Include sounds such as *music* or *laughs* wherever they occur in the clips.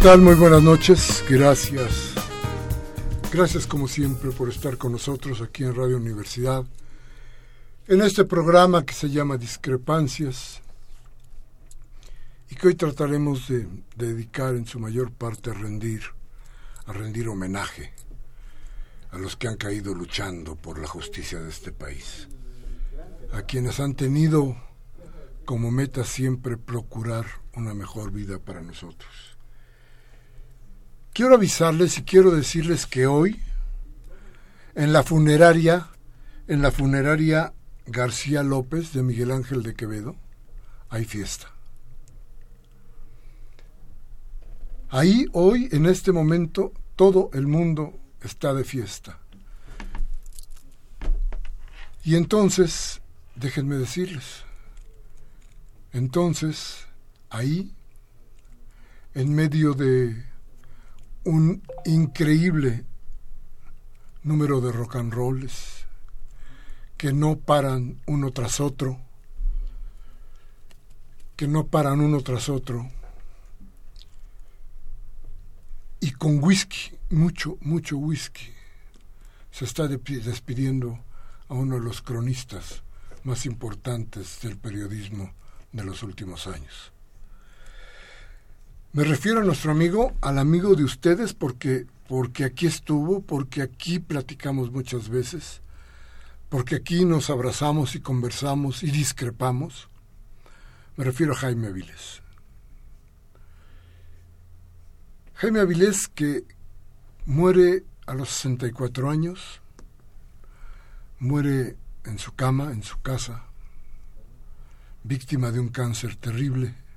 Tal? Muy buenas noches. Gracias. Gracias como siempre por estar con nosotros aquí en Radio Universidad. En este programa que se llama Discrepancias y que hoy trataremos de, dedicar en su mayor parte a rendir, a rendir homenaje a los que han caído luchando por la justicia de este país, a quienes han tenido como meta siempre procurar una mejor vida para nosotros. Quiero avisarles y quiero decirles que hoy, en la funeraria, en la funeraria García López de Miguel Ángel de Quevedo, hay fiesta. Ahí hoy, en este momento, todo el mundo está de fiesta. Y entonces, déjenme decirles, entonces, ahí, en medio de un increíble número de rock and rolls que no paran uno tras otro, que no paran uno tras otro, y con whisky, mucho, mucho whisky, se está despidiendo a uno de los cronistas más importantes del periodismo de los últimos años. Me refiero a nuestro amigo, al amigo de ustedes, porque, porque aquí estuvo, porque aquí platicamos muchas veces, porque aquí nos abrazamos y conversamos y discrepamos. Me refiero a Jaime Avilés. Jaime Avilés que muere a los 64 años, muere en su cama, en su casa, víctima de un cáncer terrible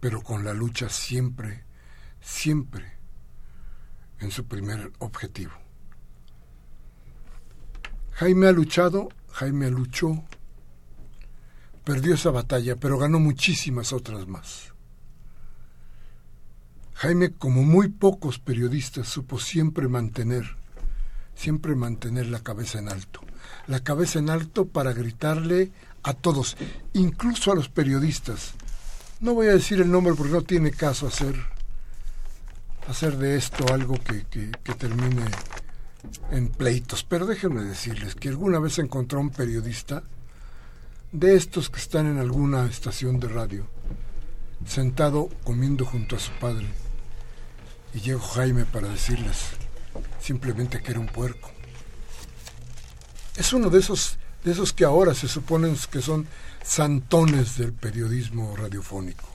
pero con la lucha siempre, siempre en su primer objetivo. Jaime ha luchado, Jaime luchó, perdió esa batalla, pero ganó muchísimas otras más. Jaime, como muy pocos periodistas, supo siempre mantener, siempre mantener la cabeza en alto. La cabeza en alto para gritarle a todos, incluso a los periodistas. No voy a decir el nombre porque no tiene caso hacer, hacer de esto algo que, que, termine en pleitos, pero déjenme decirles que alguna vez encontró un periodista de estos que están en alguna estación de radio, sentado comiendo junto a su padre, y llegó Jaime para decirles simplemente que era un puerco. Es uno de esos, de esos que ahora se suponen que son santones del periodismo radiofónico.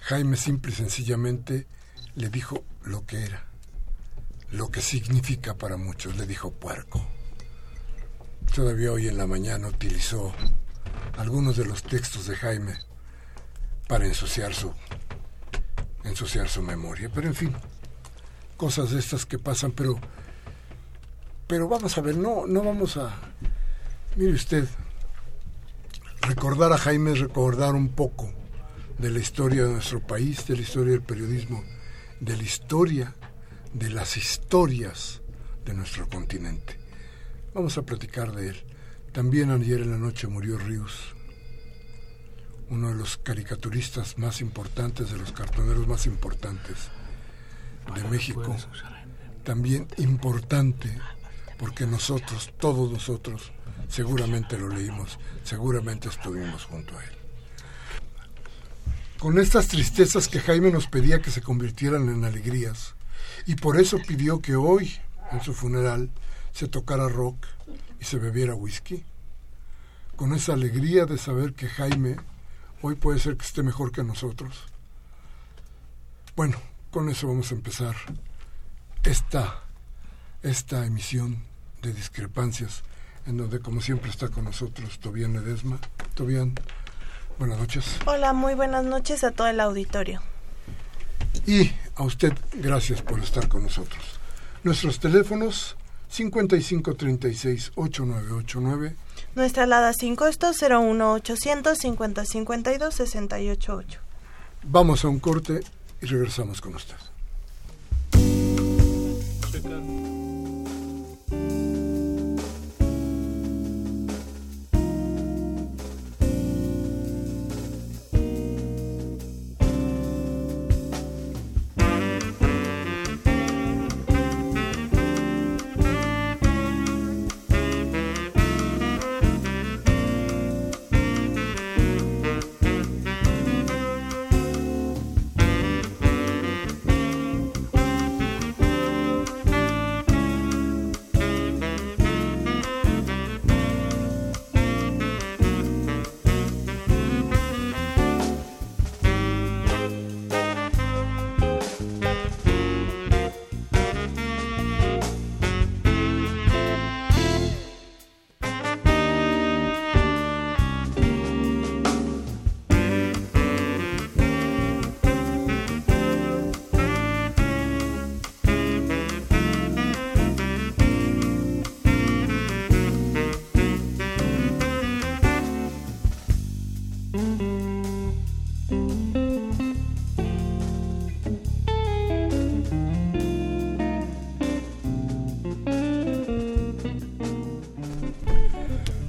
Jaime simple y sencillamente le dijo lo que era lo que significa para muchos, le dijo puerco. Todavía hoy en la mañana utilizó algunos de los textos de Jaime para ensuciar su ensuciar su memoria, pero en fin, cosas de estas que pasan, pero pero vamos a ver, no no vamos a mire usted, recordar a Jaime es recordar un poco de la historia de nuestro país, de la historia del periodismo, de la historia de las historias de nuestro continente. Vamos a platicar de él. También ayer en la noche murió Rius, uno de los caricaturistas más importantes, de los cartoneros más importantes de México. También importante porque nosotros, todos nosotros, seguramente lo leímos, seguramente estuvimos junto a él. Con estas tristezas que Jaime nos pedía que se convirtieran en alegrías, y por eso pidió que hoy, en su funeral, se tocara rock y se bebiera whisky. Con esa alegría de saber que Jaime hoy puede ser que esté mejor que nosotros. Bueno, con eso vamos a empezar esta, esta emisión de discrepancias, en donde como siempre está con nosotros Tobián Ledesma. Tobián, buenas noches. Hola, muy buenas noches a todo el auditorio. Y a usted, gracias por estar con nosotros. Nuestros teléfonos 5536-8989. Nuestra alada sin costo 01800 5052 688. Vamos a un corte y regresamos con usted.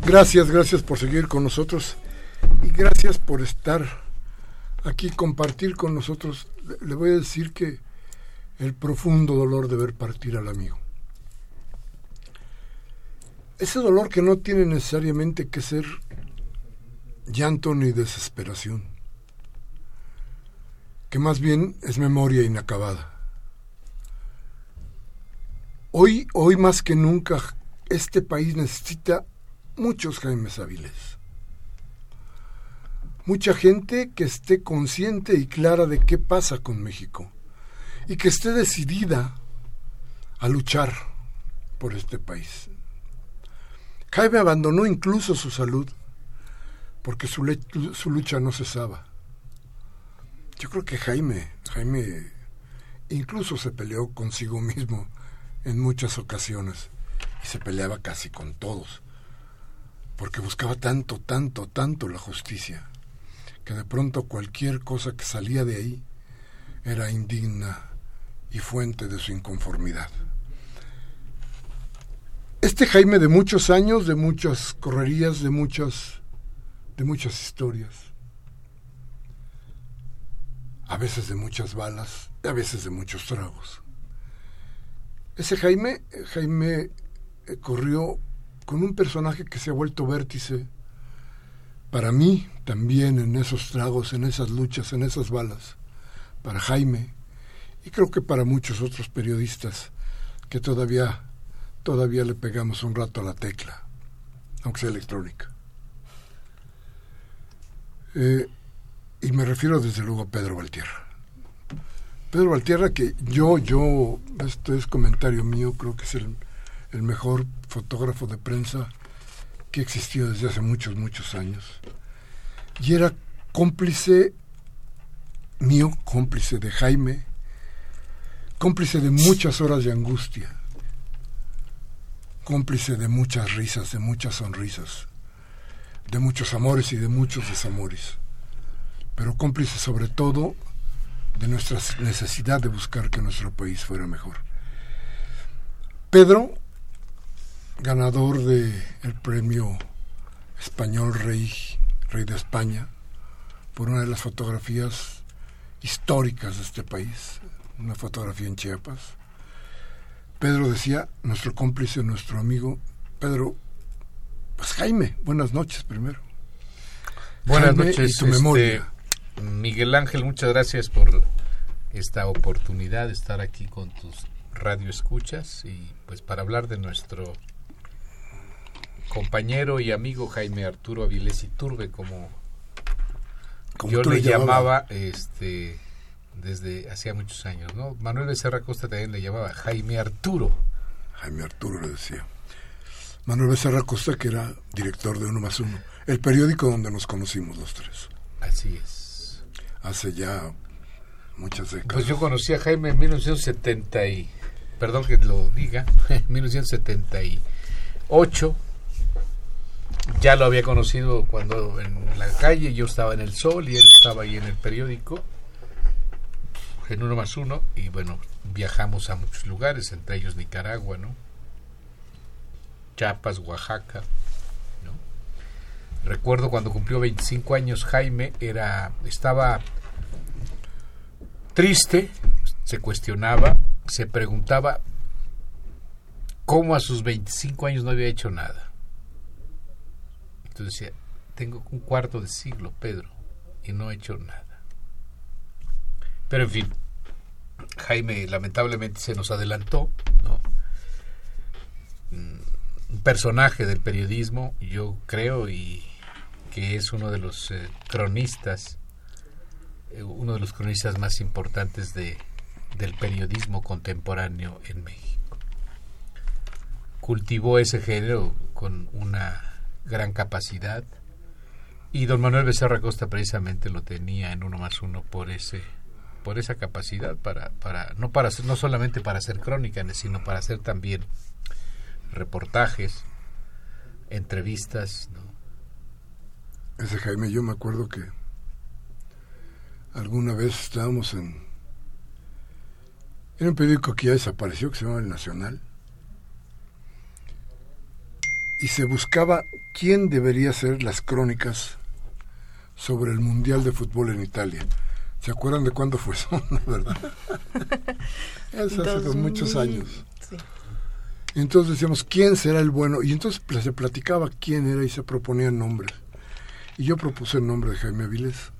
Gracias, gracias por seguir con nosotros y gracias por estar aquí, compartir con nosotros. Le voy a decir que el profundo dolor de ver partir al amigo. Ese dolor que no tiene necesariamente que ser llanto ni desesperación, que más bien es memoria inacabada. Hoy, hoy más que nunca, este país necesita muchos Jaimes Avilés. Mucha gente que esté consciente y clara de qué pasa con México y que esté decidida a luchar por este país. Jaime abandonó incluso su salud porque su, su lucha no cesaba. Yo creo que Jaime, Jaime incluso se peleó consigo mismo en muchas ocasiones y se peleaba casi con todos, porque buscaba tanto, tanto, tanto la justicia, que de pronto cualquier cosa que salía de ahí era indigna y fuente de su inconformidad. Este Jaime de muchos años, de muchas correrías, de muchas, de muchas historias, a veces de muchas balas, a veces de muchos tragos. Ese Jaime, Jaime eh, corrió con un personaje que se ha vuelto vértice para mí también en esos tragos, en esas luchas, en esas balas, para Jaime y creo que para muchos otros periodistas que todavía todavía le pegamos un rato a la tecla, aunque sea electrónica. Eh, y me refiero desde luego a Pedro Valtierra. Pedro Valtierra, que yo, yo, esto es comentario mío, creo que es el, el mejor fotógrafo de prensa que existió desde hace muchos, muchos años. Y era cómplice mío, cómplice de Jaime, cómplice de muchas horas de angustia, cómplice de muchas risas, de muchas sonrisas, de muchos amores y de muchos desamores, pero cómplice sobre todo de nuestra necesidad de buscar que nuestro país fuera mejor. Pedro, ganador del el premio español Rey, Rey de España, por una de las fotografías históricas de este país, una fotografía en Chiapas. Pedro decía, nuestro cómplice, nuestro amigo, Pedro, pues Jaime, buenas noches primero. Buenas noches, tu memoria. Este, Miguel Ángel, muchas gracias por esta oportunidad de estar aquí con tus radioescuchas y pues para hablar de nuestro compañero y amigo Jaime Arturo Avilés Turbe como, yo le llamaba este desde hacía muchos años, ¿no? Manuel Becerra Costa también le llamaba Jaime Arturo. Jaime Arturo le decía. Manuel Becerra Costa, que era director de Uno más Uno, el periódico donde nos conocimos los tres. Así es hace ya muchas décadas. Pues yo conocí a Jaime en 1970 y, perdón que lo diga, *laughs* en 1978. Ya lo había conocido cuando en la calle yo estaba en el Sol y él estaba ahí en el periódico, en uno más uno, y bueno, viajamos a muchos lugares, entre ellos Nicaragua, ¿no? Chiapas, Oaxaca, Recuerdo cuando cumplió 25 años Jaime era estaba triste, se cuestionaba, se preguntaba cómo a sus 25 años no había hecho nada. Entonces decía, tengo un cuarto de siglo, Pedro, y no he hecho nada. Pero en fin, Jaime lamentablemente se nos adelantó, ¿no? Mm, un personaje del periodismo, yo creo, y que es uno de los eh, cronistas, eh, uno de los cronistas más importantes de, del periodismo contemporáneo en México. Cultivó ese género con una gran capacidad. Y don Manuel Becerra Costa precisamente lo tenía en uno más uno por ese por esa capacidad para, para no para no solamente para hacer crónica sino para hacer también reportajes entrevistas ese Jaime, yo me acuerdo que alguna vez estábamos en, en un periódico que ya desapareció, que se llama El Nacional, y se buscaba quién debería hacer las crónicas sobre el Mundial de Fútbol en Italia. ¿Se acuerdan de cuándo fue eso? *laughs* ¿Verdad? *laughs* eso hace muchos años. Entonces decíamos, ¿quién será el bueno? Y entonces se platicaba quién era y se proponían nombres. Y yo propuse el nombre de Jaime Avilés.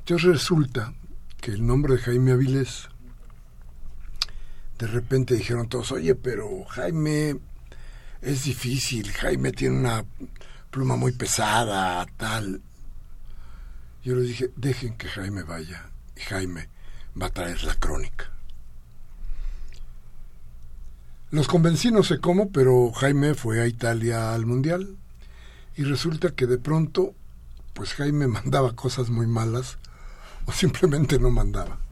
Entonces resulta que el nombre de Jaime Avilés, de repente dijeron todos, oye, pero Jaime es difícil, Jaime tiene una pluma muy pesada, tal. Yo les dije, dejen que Jaime vaya, y Jaime va a traer la crónica. Los convencí no sé cómo, pero Jaime fue a Italia al Mundial y resulta que de pronto, pues Jaime *laughs* mandaba cosas muy malas o simplemente no mandaba.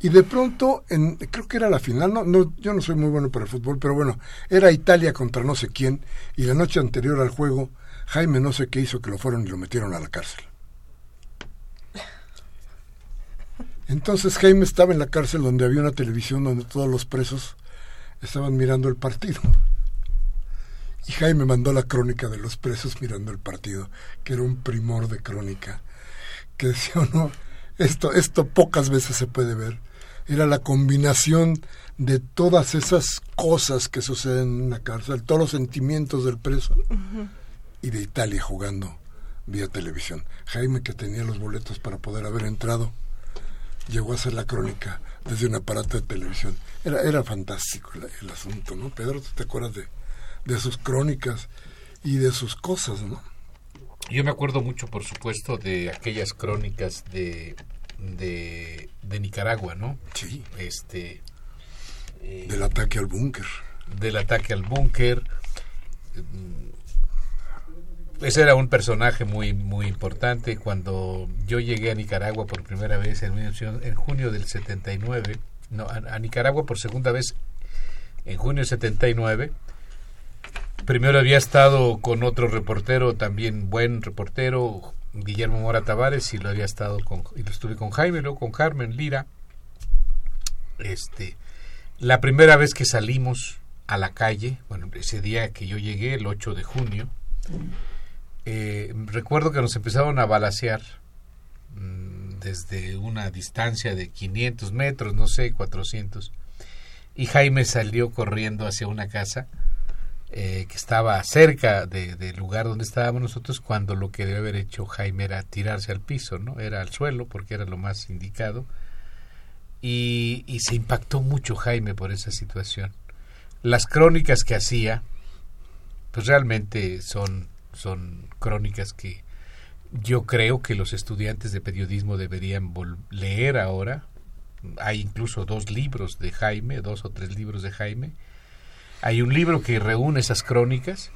Y de pronto, en, creo que era la final, no, no, yo no soy muy bueno para el fútbol, pero bueno, era Italia contra no sé quién, y la noche anterior al juego, Jaime no sé qué hizo que lo fueron y lo metieron a la cárcel. Entonces Jaime estaba en la cárcel donde había una televisión donde todos los presos estaban mirando el partido. Y Jaime mandó la crónica de los presos mirando el partido, que era un primor de crónica, que decía, no, esto, esto pocas veces se puede ver. Era la combinación de todas esas cosas que suceden en una cárcel, todos los sentimientos del preso y de Italia jugando vía televisión. Jaime, que tenía los boletos para poder haber entrado, llegó a hacer la crónica desde un aparato de televisión. Era, era fantástico el, asunto, ¿no? Pedro, ¿te acuerdas de, de sus crónicas y de sus cosas, ¿no? Yo me acuerdo mucho, por supuesto, de aquellas crónicas de, de, Nicaragua, ¿no? Sí. Este, eh, del ataque al búnker. Del ataque al búnker. Ese era un personaje muy muy importante. Cuando yo llegué a Nicaragua por primera vez en, en junio del 79, no, a, a Nicaragua por segunda vez en junio del 79, Primero había estado con otro reportero, también buen reportero, Guillermo Mora Tavares, y lo había estado con, y lo estuve con Jaime, luego con Carmen Lira. Este, la primera vez que salimos a la calle, bueno, ese día que yo llegué, el 8 de junio, eh, recuerdo que nos empezaron a balasear mm, desde una distancia de 500 metros, no sé, 400, y Jaime salió corriendo hacia una casa eh, que estaba cerca del lugar donde estábamos nosotros cuando lo que debe haber hecho Jaime era tirarse al piso, ¿no? Era al suelo porque era lo más indicado. Y, y se impactó mucho Jaime por esa situación. Las crónicas que hacía, pues realmente son, son crónicas que yo creo que los estudiantes de periodismo deberían leer ahora. Hay incluso dos libros de Jaime, dos o tres libros de Jaime, hay un libro que reúne esas crónicas,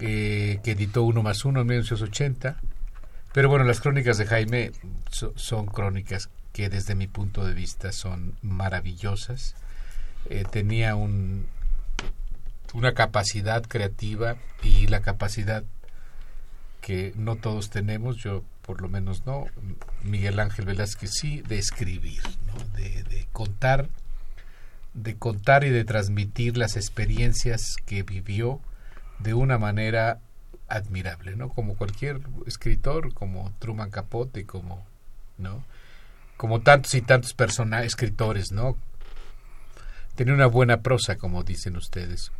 eh, que editó Uno más Uno en 1980. Pero bueno, las crónicas de Jaime son crónicas que desde mi punto de vista son maravillosas. Eh, tenía un, una capacidad creativa y la capacidad que no todos tenemos, yo por lo menos no, Miguel Ángel Velázquez sí, de escribir, de contar de contar y de transmitir las experiencias que vivió de una manera admirable, ¿no? Como cualquier escritor, como Truman Capote, como, ¿no? Como tantos y tantos personajes, escritores, ¿no? Tenía una buena prosa, como dicen ustedes.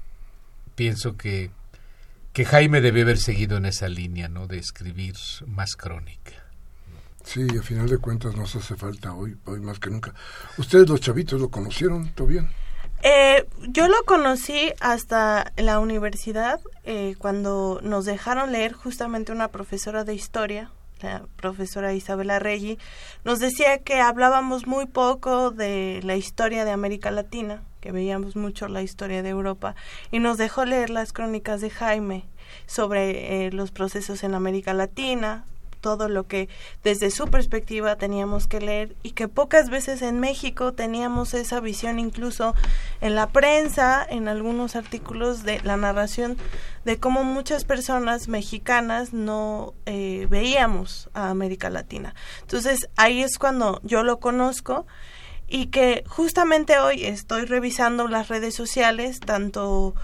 Pienso que, que Jaime debe haber seguido en esa línea, ¿no? De escribir más crónica. Sí, a final de cuentas nos hace falta hoy, hoy más que nunca. ¿Ustedes los chavitos lo conocieron, todo bien? Eh, yo lo conocí hasta la universidad, eh, cuando nos dejaron leer justamente una profesora de historia, la profesora Isabela Reggi, nos decía que hablábamos muy poco de la historia de América Latina, que veíamos mucho la historia de Europa, y nos dejó leer las crónicas de Jaime sobre eh, los procesos en América Latina, todo lo que desde su perspectiva teníamos que leer y que pocas veces en México teníamos esa visión incluso en la prensa, en algunos artículos de la narración de cómo muchas personas mexicanas no eh, veíamos a América Latina. Entonces ahí es cuando yo lo conozco y que justamente hoy estoy revisando las redes sociales, tanto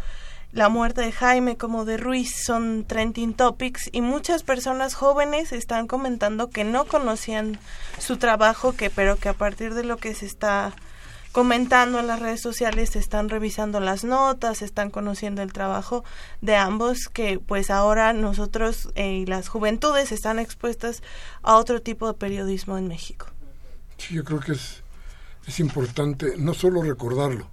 la muerte de Jaime como de Ruiz son trending topics y muchas personas jóvenes están comentando que no conocían su trabajo, que pero que a partir de lo que se está comentando en las redes sociales están revisando las notas, están conociendo el trabajo de ambos que pues ahora nosotros eh, y las juventudes están expuestas a otro tipo de periodismo en México. Yo creo que es, es importante no solo recordarlo,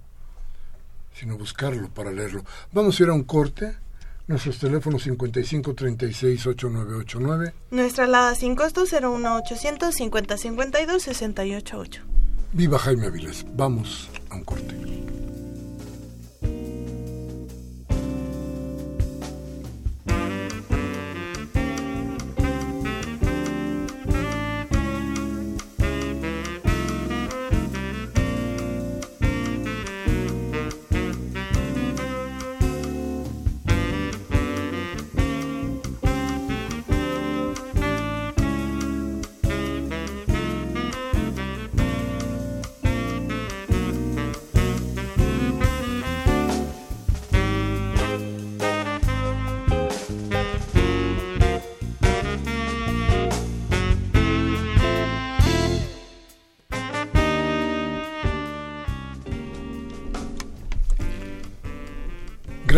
sino buscarlo para leerlo. Vamos a ir a un corte. Nuestros teléfonos 55 36 8989. Nuestra alada sin costo 01 800 50 52 688. Viva Jaime Avilés. Vamos a un corte.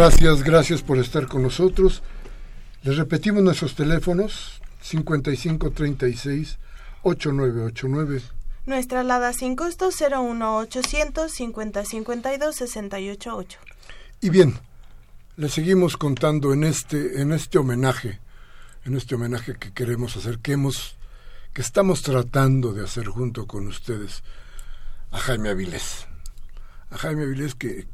Gracias, gracias por estar con nosotros. Les repetimos nuestros teléfonos 5536 8989. Nuestra alada sin costo 01800 5052 688. Y bien, le seguimos contando en este en este homenaje, en este homenaje que queremos hacer, que hemos que estamos tratando de hacer junto con ustedes a Jaime Avilés. A Jaime Avilés que,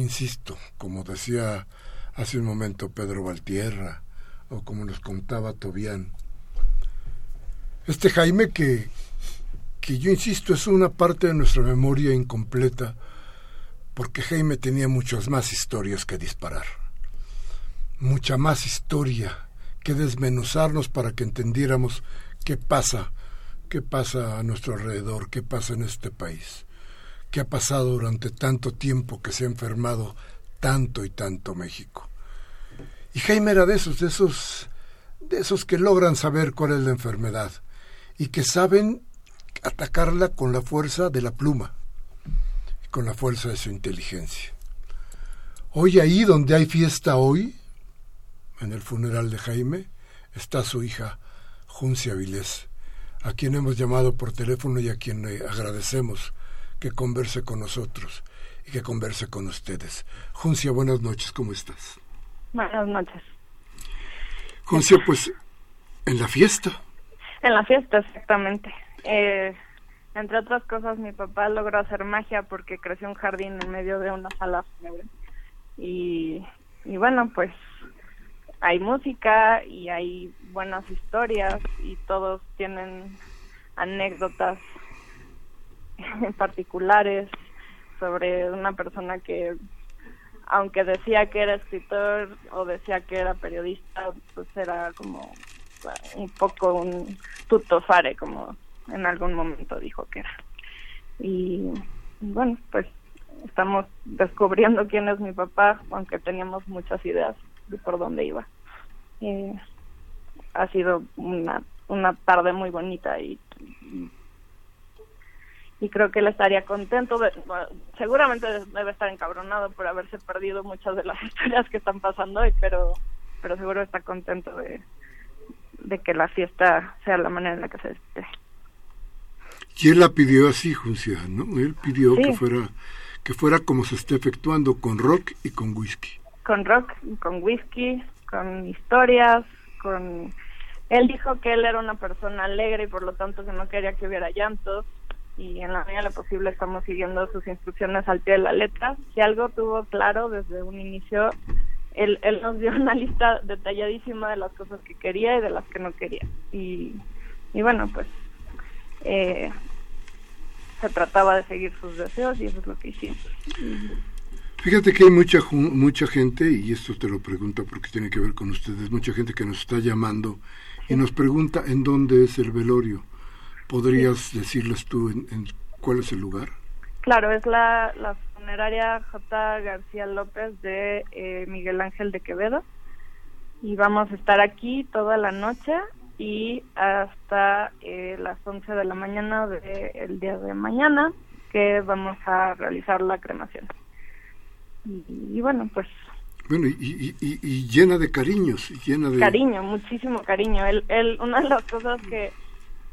insisto, como decía hace un momento Pedro Valtierra, o como nos contaba Tobián, este Jaime que, que yo insisto es una parte de nuestra memoria incompleta, porque Jaime tenía muchas más historias que disparar, mucha más historia que desmenuzarnos para que entendiéramos qué pasa, qué pasa a nuestro alrededor, qué pasa en este país, qué ha pasado durante tanto tiempo que se ha enfermado tanto y tanto México. Y Jaime era de esos, de esos, de esos que logran saber cuál es la enfermedad y que saben atacarla con la fuerza de la pluma, con la fuerza de su inteligencia. Hoy ahí donde hay fiesta hoy, en el funeral de Jaime, está su hija Juncia Vilés, a quien hemos llamado por teléfono y a quien le agradecemos que converse con nosotros y que converse con ustedes. Juncia, buenas noches, ¿cómo estás? Buenas noches. Juncia, pues en la fiesta. En la fiesta, exactamente. Eh, entre otras cosas, mi papá logró hacer magia porque creció un jardín en medio de una sala Y, y bueno, pues hay música y hay buenas historias y todos tienen anécdotas *laughs* particulares sobre una persona que aunque decía que era escritor o decía que era periodista, pues era como un poco un tutofare, como en algún momento dijo que era. Y bueno, pues estamos descubriendo quién es mi papá, aunque teníamos muchas ideas de por dónde iba. Eh, ha sido una, una tarde muy bonita y, y, creo que él estaría contento. seguramente debe estar encabronado por haberse perdido muchas de las *laughs* historias que están pasando hoy, pero, pero seguro está contento de, de que la fiesta sea la manera en la que se esté. Y él la pidió así, Juncia, ¿no? Él pidió que fuera que fuera como se está efectuando con rock y con whisky. Con rock y con whisky, con historias, con... Él dijo que él era una persona alegre y por lo tanto que no quería que hubiera llantos y en la medida de lo posible estamos siguiendo sus instrucciones al pie de la letra. Si algo tuvo claro desde un inicio, él, él nos dio una lista detalladísima de las cosas que quería y de las que no quería. Y, y bueno, pues eh, se trataba de seguir sus deseos y eso es lo que hicimos. Fíjate que hay mucha mucha gente, y esto te lo pregunto porque tiene que ver con ustedes, mucha gente que nos está llamando y nos pregunta en dónde es el velorio. ¿Podrías decirles tú en, cuál es el lugar? Claro, es la, la funeraria J. García López de eh, Miguel Ángel de Quevedo. Y vamos a estar aquí toda la noche y hasta eh, las 11 de la mañana del día de mañana que vamos a realizar la cremación y, bueno, pues... Bueno, y, y, llena de cariños, llena de... Cariño, muchísimo cariño. Él, él, una de las cosas que,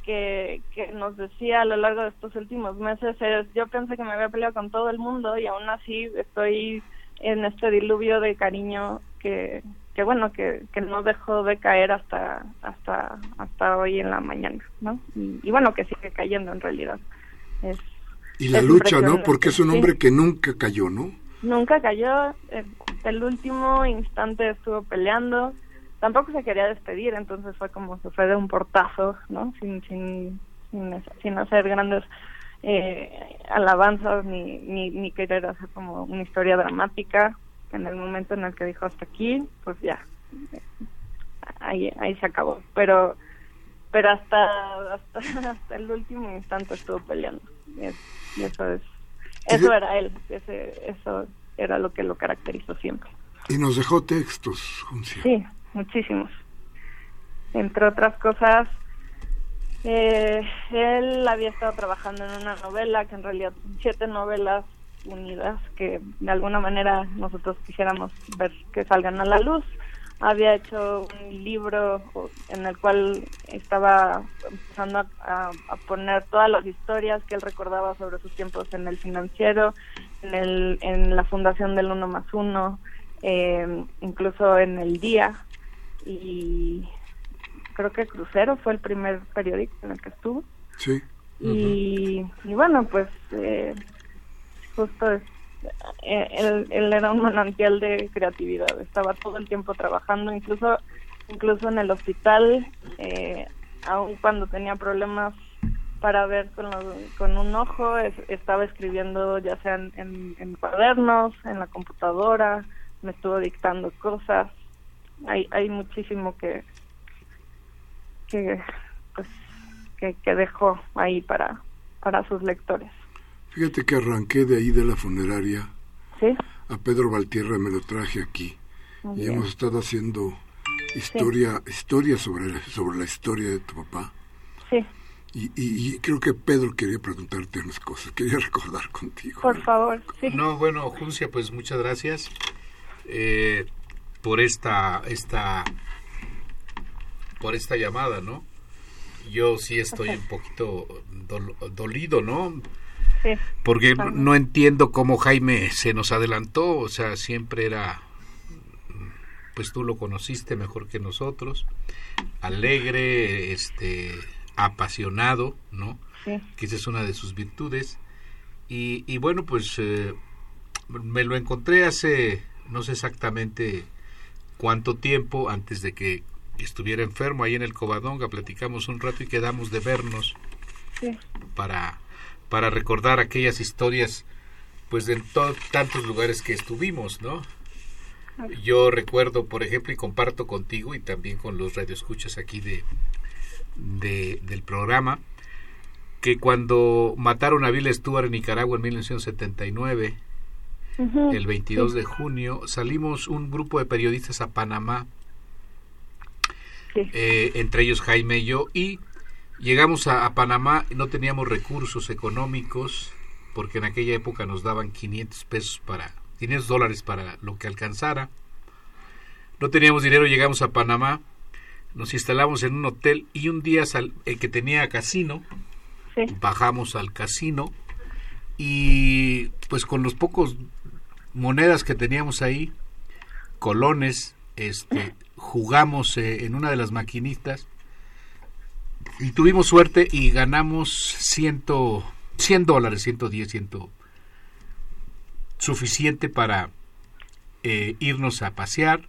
que, que nos decía a lo largo de estos últimos meses es, yo pensé que me había peleado con todo el mundo y aún así estoy en este diluvio de cariño que, que bueno, que, que no dejó de caer hasta, hasta, hasta hoy en la mañana, ¿no? Y, bueno, que sigue cayendo en realidad. Es, y la lucha, ¿no? Porque es un hombre que nunca cayó, ¿no? Nunca cayó, el último instante estuvo peleando, tampoco se quería despedir, entonces fue como se fue de un portazo, ¿no? Sin, sin, sin, hacer grandes eh, alabanzas ni, ni, ni querer hacer como una historia dramática. En el momento en el que dijo hasta aquí, pues ya, ahí, ahí se acabó. Pero pero hasta, hasta, *laughs* hasta el último instante estuvo peleando. y eso es eso era él, ese, eso era lo que lo caracterizó siempre. Y nos dejó textos, Juncia. Sí, muchísimos. Entre otras cosas, eh, él había estado trabajando en una novela, que en realidad siete novelas unidas que de alguna manera nosotros quisiéramos ver que salgan a la luz. Había hecho un libro en el cual estaba empezando a, poner todas las historias que él recordaba sobre sus tiempos en el financiero, en, el, en la fundación del Uno más Uno, eh, incluso en el Día. Y creo que Crucero fue el primer periódico en el que estuvo. Sí. Y, bueno, pues eh, justo eh, él, era un manantial de creatividad, estaba todo el tiempo trabajando, incluso incluso en el hospital, eh, aun cuando tenía problemas para ver con, con un ojo, estaba escribiendo ya sea en, en, cuadernos, en la computadora, me estuvo dictando cosas, hay, hay muchísimo que, que pues que, dejó ahí para, para sus lectores. Fíjate que arranqué de ahí de la funeraria. A Pedro Valtierra me lo traje aquí. y hemos estado haciendo historia historia sobre la, sobre la historia de tu papá. Sí. Y, y, creo que Pedro quería preguntarte unas cosas, quería *laughs* recordar contigo. Por favor, sí. No, bueno, Juncia, pues muchas gracias eh, por esta, esta, por esta llamada, ¿no? yo sí estoy un poquito dolido, ¿no? Sí, Porque no entiendo cómo Jaime se nos adelantó, o sea, siempre era, pues tú lo conociste mejor que nosotros, alegre, este, apasionado, ¿no? Sí. Que esa es una de sus virtudes. Y, y bueno, pues eh, me lo encontré hace, no sé exactamente cuánto tiempo antes de que estuviera enfermo ahí en el Covadonga, platicamos un rato y quedamos de vernos para, para recordar aquellas historias pues de tantos lugares que estuvimos, ¿no? Yo recuerdo, por ejemplo, y comparto contigo y también con los radioescuchas aquí de, de del programa, que cuando mataron a Bill Stewart en Nicaragua en 1979, el 22 de junio, salimos un grupo de periodistas a Panamá. Eh, entre ellos Jaime y yo, y llegamos a, Panamá, no teníamos recursos económicos, porque en aquella época nos daban 500 pesos para, 500 dólares para lo que alcanzara. No teníamos dinero, llegamos a Panamá, nos instalamos en un hotel y un día sal, el que tenía casino, bajamos al casino y pues con los pocos monedas que teníamos ahí, colones, este, jugamos eh, en una de las maquinitas y tuvimos suerte y ganamos ciento, 100 dólares, 110, 100, suficiente para eh, irnos a pasear,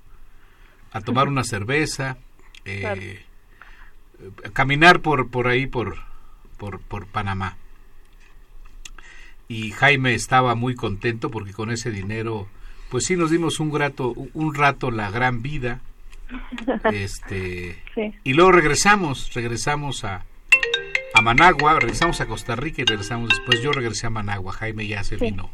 a tomar una cerveza, eh, caminar por, por ahí, por, por, por Panamá. Y Jaime estaba muy contento porque con ese dinero, pues sí nos dimos un, grato, un rato la gran vida. *laughs* Este y luego regresamos regresamos a a Managua regresamos a Costa Rica y regresamos después. Yo regresé a Managua Jaime ya se vino.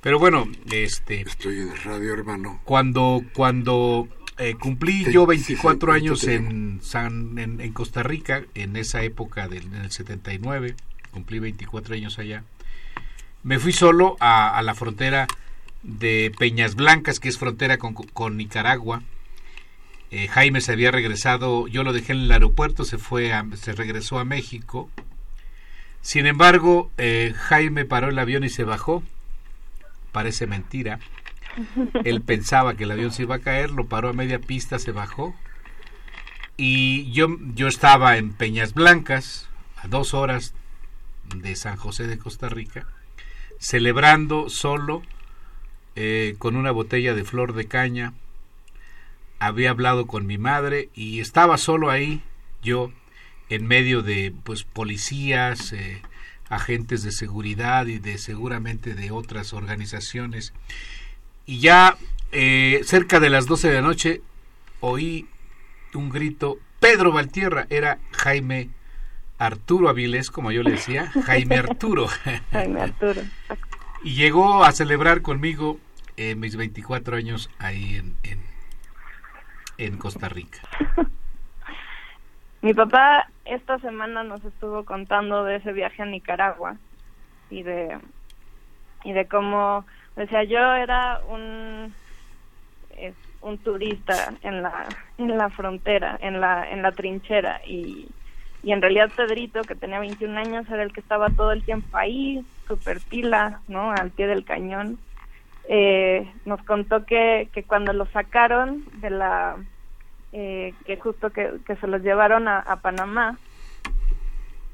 Pero bueno este estoy en radio hermano. cuando cuando eh, cumplí yo 24 años en, San, en, Costa Rica en esa época del en el 79 cumplí 24 años allá me fui solo a, a la frontera de Peñas Blancas que es frontera con, con Nicaragua eh, Jaime se había regresado, yo lo dejé en el aeropuerto, se fue, se regresó a México. Sin embargo, eh, Jaime paró el avión y se bajó. Parece mentira. *laughs* Él pensaba que el avión se iba a caer, lo paró a media pista, se bajó. Y yo, yo estaba en Peñas Blancas, a dos horas de San José de Costa Rica, celebrando solo eh, con una botella de flor de caña. Había hablado con mi madre y estaba solo ahí yo en medio de pues policías eh, agentes de seguridad y de seguramente de otras organizaciones. Y ya eh, cerca de las 12 de la noche oí un grito. Pedro Valtierra era Jaime Arturo Avilés como yo le decía *laughs* Jaime Arturo Jaime Arturo y llegó a celebrar conmigo eh, mis 24 años ahí en, en en Costa Rica? *laughs* Mi papá esta semana nos estuvo contando de ese viaje a Nicaragua y de y de cómo, o sea, yo era un un turista en la en la frontera, en la en la trinchera y y en realidad Pedrito, que tenía 21 años, era el que estaba todo el tiempo ahí, super pila, ¿no? Al pie del cañón. Eh, nos contó que, que cuando lo sacaron de la, eh, que justo que, que se los llevaron a, Panamá,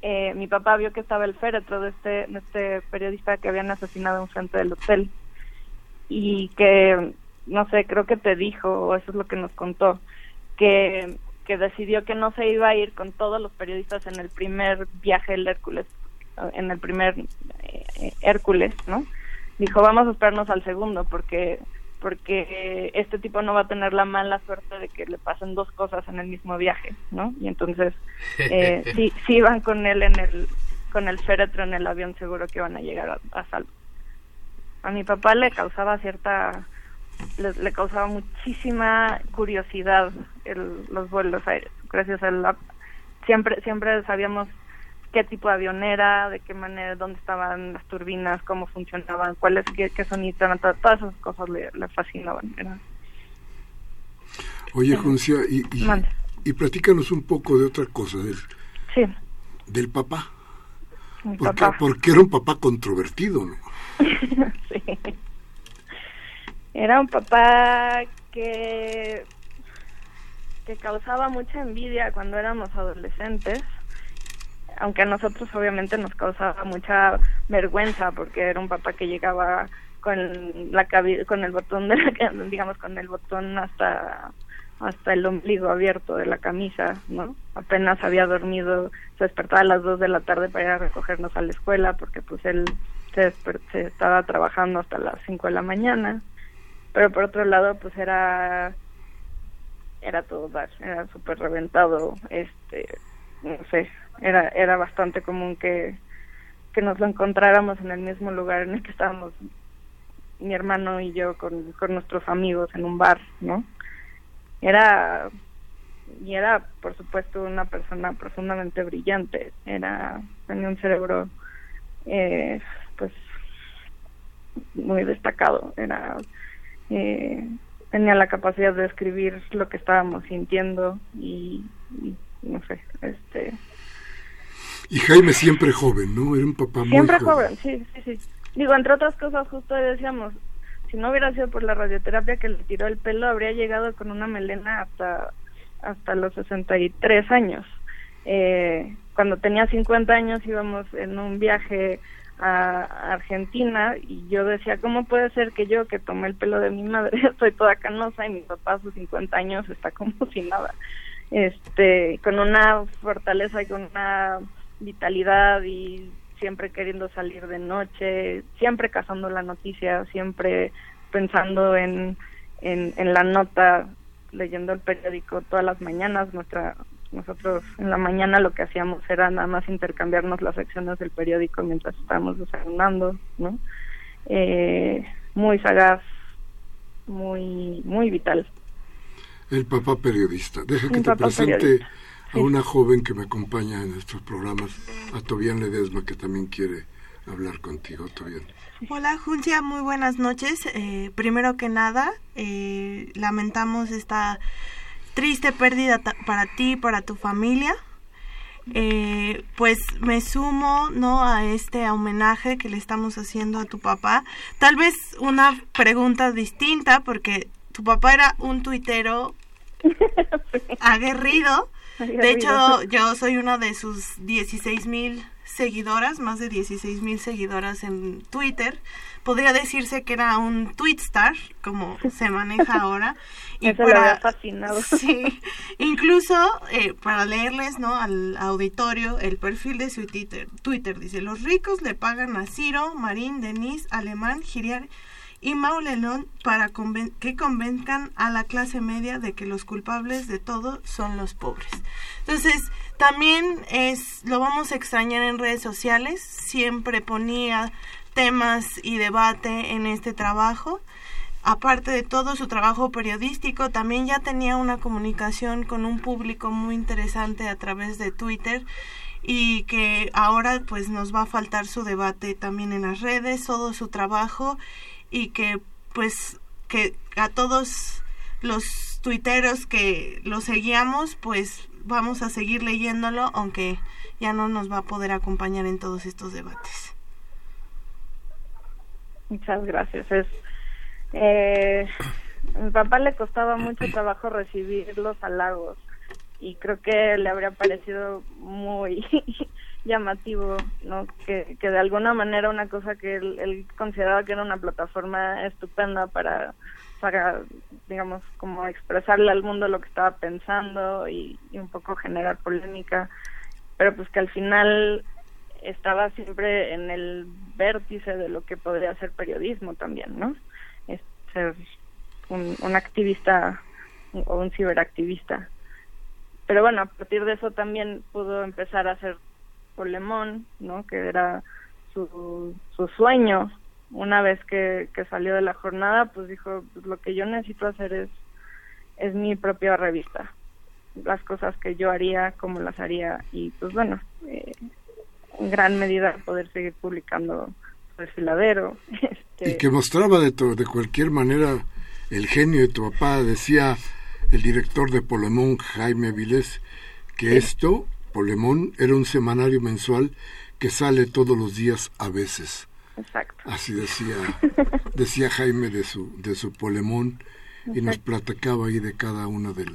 eh, mi papá vio que estaba el féretro de este, de este periodista que habían asesinado en frente del hotel y que, no sé, creo que te dijo, o eso es lo que nos contó, que que decidió que no se iba a ir con todos los periodistas en el primer viaje del Hércules, en el primer eh, Hércules, ¿no? Dijo, vamos a esperarnos al segundo porque porque este tipo no va a tener la mala suerte de que le pasen dos cosas en el mismo viaje, ¿no? Y entonces, *laughs* eh, si, si iban con él en el con el féretro en el avión, seguro que iban a llegar a salvo. A mi papá le causaba cierta le, causaba muchísima curiosidad el, los vuelos aéreos. Gracias a la, siempre siempre sabíamos qué tipo de avión era, de qué manera, dónde estaban las turbinas, cómo funcionaban, cuáles, qué, qué sonidos eran, todas, esas cosas le, fascinaban. Oye, Juncia, y, y, platícanos un poco de otra cosa, del, sí. del papá. Porque, porque era un papá controvertido, ¿no? *laughs* sí. Era un papá que, que causaba mucha envidia cuando éramos adolescentes, aunque a nosotros obviamente nos causaba mucha vergüenza porque era un papá que llegaba con la con el botón de la, digamos con el botón hasta hasta el ombligo abierto de la camisa, ¿no? Apenas había dormido, se despertaba a las dos de la tarde para ir a recogernos a la escuela porque pues él se, se estaba trabajando hasta las cinco de la mañana pero por otro lado pues era era todo dar, era súper reventado, este, no sé, era, era bastante común que, que nos lo encontráramos en el mismo lugar en el que estábamos mi hermano y yo con, con nuestros amigos en un bar, ¿no? Era, y era por supuesto una persona profundamente brillante, era, tenía un cerebro, eh, pues, muy destacado, era eh, tenía la capacidad de escribir lo que estábamos sintiendo y, no sé, este... Y Jaime siempre joven, ¿no? Era un papá muy Siempre joven, sí, sí, sí. Digo, entre otras cosas, justo decíamos, si no hubiera sido por la radioterapia que le tiró el pelo, habría llegado con una melena hasta, hasta los 63 años. Eh, cuando tenía 50 años íbamos en un viaje a Argentina y yo decía, ¿cómo puede ser que yo que tomé el pelo de mi madre *laughs* soy toda canosa y mi papá a sus 50 años está como *laughs* si nada? Este, con una fortaleza y con una vitalidad y siempre queriendo salir de noche, siempre cazando la noticia, siempre pensando en, en, en la nota, leyendo el periódico todas las mañanas. Nuestra nosotros en la mañana lo que hacíamos era nada más intercambiarnos las secciones del periódico mientras estábamos desayunando, ¿no? Eh, muy sagaz, muy, muy vital. El papá periodista. Deja que te presente a una joven que me acompaña en estos programas, a Tobián Ledesma, que también quiere hablar contigo, Tobián. Hola, Julia, muy buenas noches. Eh, primero que nada, eh, lamentamos esta triste pérdida para ti, para tu familia. Eh, pues me sumo no a este homenaje que le estamos haciendo a tu papá tal vez una pregunta distinta porque tu papá era un tuitero *laughs* aguerrido. de hecho yo soy una de sus 16 mil seguidoras más de 16 mil seguidoras en Twitter podría decirse que era un tweetstar, como se maneja ahora. *laughs* Y Eso para, fascinado. *laughs* Sí, incluso eh, para leerles ¿no? al auditorio el perfil de su Twitter, Twitter dice, los ricos le pagan a Ciro, Marín, Denis, Alemán, Giriar y Maulelón para que convenzcan a la clase media de que los culpables de todo son los pobres. Entonces, también es lo vamos a extrañar en redes sociales, siempre ponía temas y debate en este trabajo. Aparte de todo su trabajo periodístico, también ya tenía una comunicación con un público muy interesante a través de Twitter y que ahora pues nos va a faltar su debate también en las redes, todo su trabajo y que pues que a todos los tuiteros que lo seguíamos pues vamos a seguir leyéndolo aunque ya no nos va a poder acompañar en todos estos debates. Muchas gracias. Eh, mi papá le costaba mucho trabajo recibir los halagos y creo que le habría parecido muy *laughs* llamativo, ¿no? Que, de alguna manera una cosa que él, consideraba que era una plataforma estupenda para, para, digamos, como expresarle al mundo lo que estaba pensando y, y un poco generar polémica, pero pues que al final estaba siempre en el vértice de lo que podría ser periodismo también, ¿no? Ser un, activista o un ciberactivista. Pero bueno, a partir de eso también pudo empezar a hacer Polemón, ¿no? Que era su, su sueño. Una vez que, que salió de la jornada, pues dijo, pues lo que yo necesito hacer es, es mi propia revista. Las cosas que yo haría, como las haría. Y pues bueno, eh, en gran medida poder seguir publicando *laughs* Este... Y que mostraba de, de cualquier manera el genio de tu papá. Decía el director de Polemón, Jaime Vilés, que esto Polemón era un semanario mensual que sale todos los días a veces. Exacto. Así decía, *laughs* decía Jaime de su, de su Polemón y nos platicaba ahí de cada una de,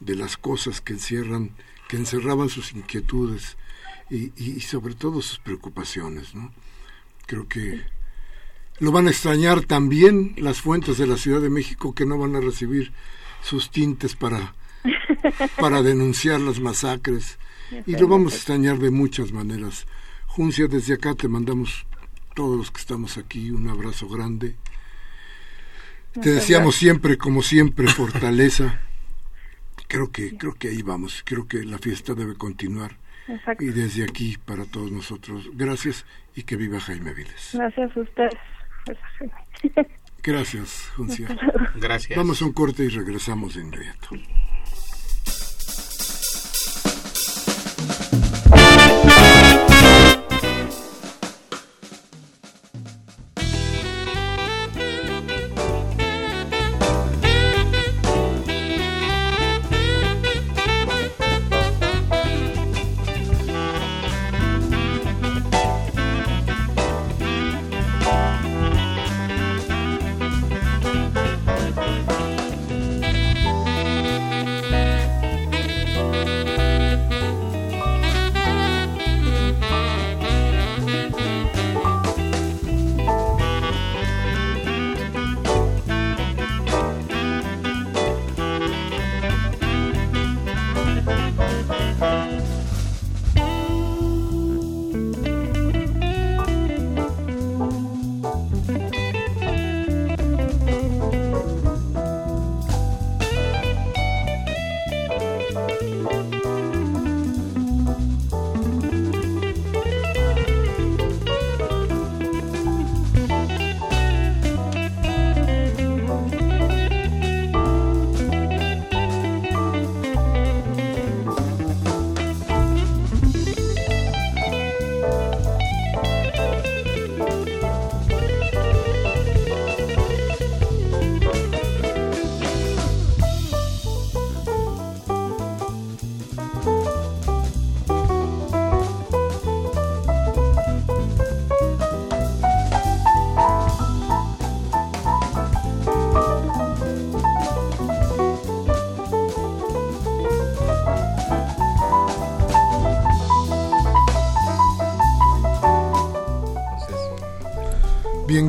de las cosas que encierran, que encerraban sus inquietudes y, y, sobre todo sus preocupaciones, ¿no? Creo que lo van a extrañar también las fuentes de la Ciudad de México que no van a recibir sus tintes para, *laughs* para denunciar las masacres y lo vamos a extrañar de muchas maneras. Juncia, desde acá te mandamos todos los que estamos aquí un abrazo grande. Te deseamos siempre, como siempre, fortaleza. *laughs* Creo que, creo que ahí vamos. Creo que la fiesta debe continuar. Y desde aquí para todos nosotros, gracias y que viva Jaime Viles. Gracias a ustedes. Gracias, Juncia. Gracias. Vamos a un corte y regresamos de inmediato.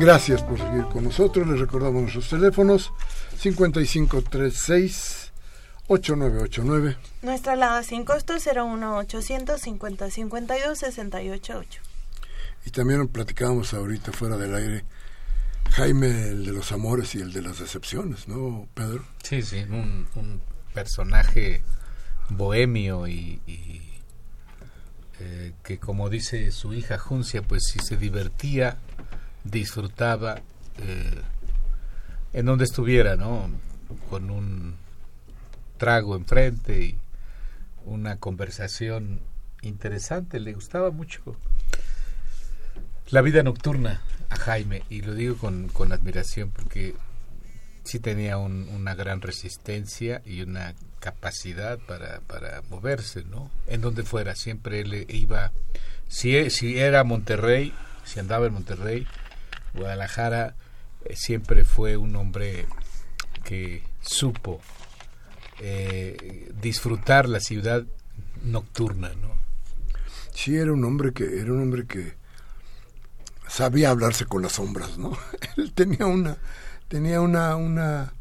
Gracias por seguir con nosotros. Les recordamos nuestros teléfonos 5536 8989. Nuestra alada sin costo 01800 50 52 688. Y también platicábamos ahorita fuera del aire Jaime, el de los amores y el de las decepciones, ¿no, Pedro? Sí, sí, un, personaje bohemio y, eh, que como dice su hija Juncia, pues si se divertía disfrutaba eh, en donde estuviera, ¿no? Con un trago enfrente y una conversación interesante, le gustaba mucho la vida nocturna a Jaime y lo digo con, con admiración porque sí tenía una gran resistencia y una capacidad para, para moverse, ¿no? En donde fuera, siempre él iba, si, si era Monterrey, si andaba en Monterrey, Guadalajara, eh, siempre fue un hombre que supo eh, disfrutar la ciudad nocturna, ¿no? Sí, era un hombre que era un hombre que sabía hablarse con las sombras, ¿no? *laughs* Él tenía una tenía una una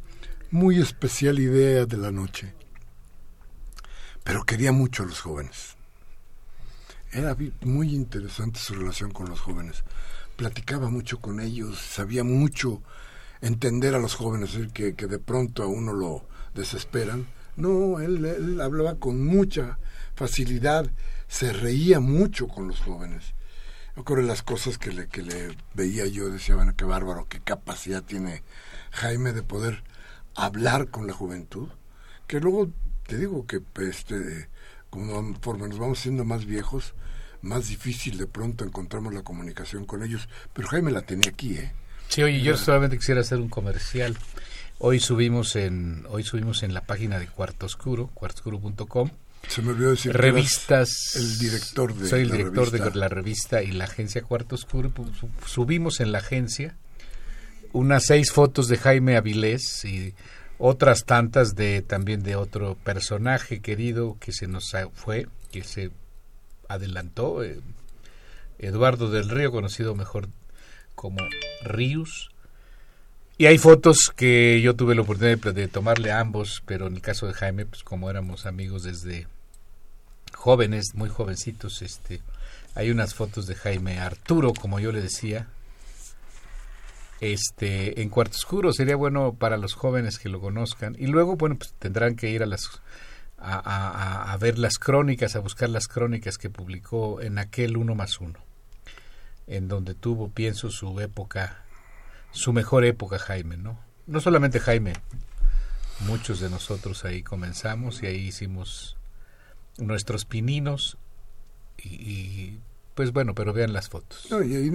muy especial idea de la noche. Pero quería mucho a los jóvenes. Era muy interesante su relación con los jóvenes. Platicaba mucho con ellos, sabía mucho entender a los jóvenes, que, que de pronto a uno lo desesperan. No, él, hablaba con mucha facilidad, se reía mucho con los jóvenes. Yo creo las cosas que le, que veía yo, decía, bueno, qué bárbaro, qué capacidad tiene Jaime de poder hablar con la juventud, que luego te digo que este, conforme nos vamos siendo más viejos, más difícil de pronto encontramos la comunicación con ellos, pero Jaime la tenía aquí, ¿eh? Sí, oye, yo solamente quisiera hacer un comercial. Hoy subimos en hoy subimos en la página de Cuarto Oscuro, cuartoscuro.com. Se me olvidó decir revistas. El director de Soy el director de la revista y la agencia Cuarto Oscuro. Subimos en la agencia unas seis fotos de Jaime Avilés y otras tantas de también de otro personaje querido que se nos fue, que se adelantó, eh, Eduardo del Río, conocido mejor como Rius. Y hay fotos que yo tuve la oportunidad de, tomarle a ambos, pero en el caso de Jaime, pues como éramos amigos desde jóvenes, muy jovencitos, este, hay unas fotos de Jaime Arturo, como yo le decía, este en Cuarto Oscuro sería bueno para los jóvenes que lo conozcan y luego bueno pues tendrán que ir a las a, a, ver las crónicas a buscar las crónicas que publicó en aquel uno más uno en donde tuvo pienso su época su mejor época Jaime no no solamente Jaime muchos de nosotros ahí comenzamos y ahí hicimos nuestros pininos y, pues bueno pero vean las fotos. No, y ahí,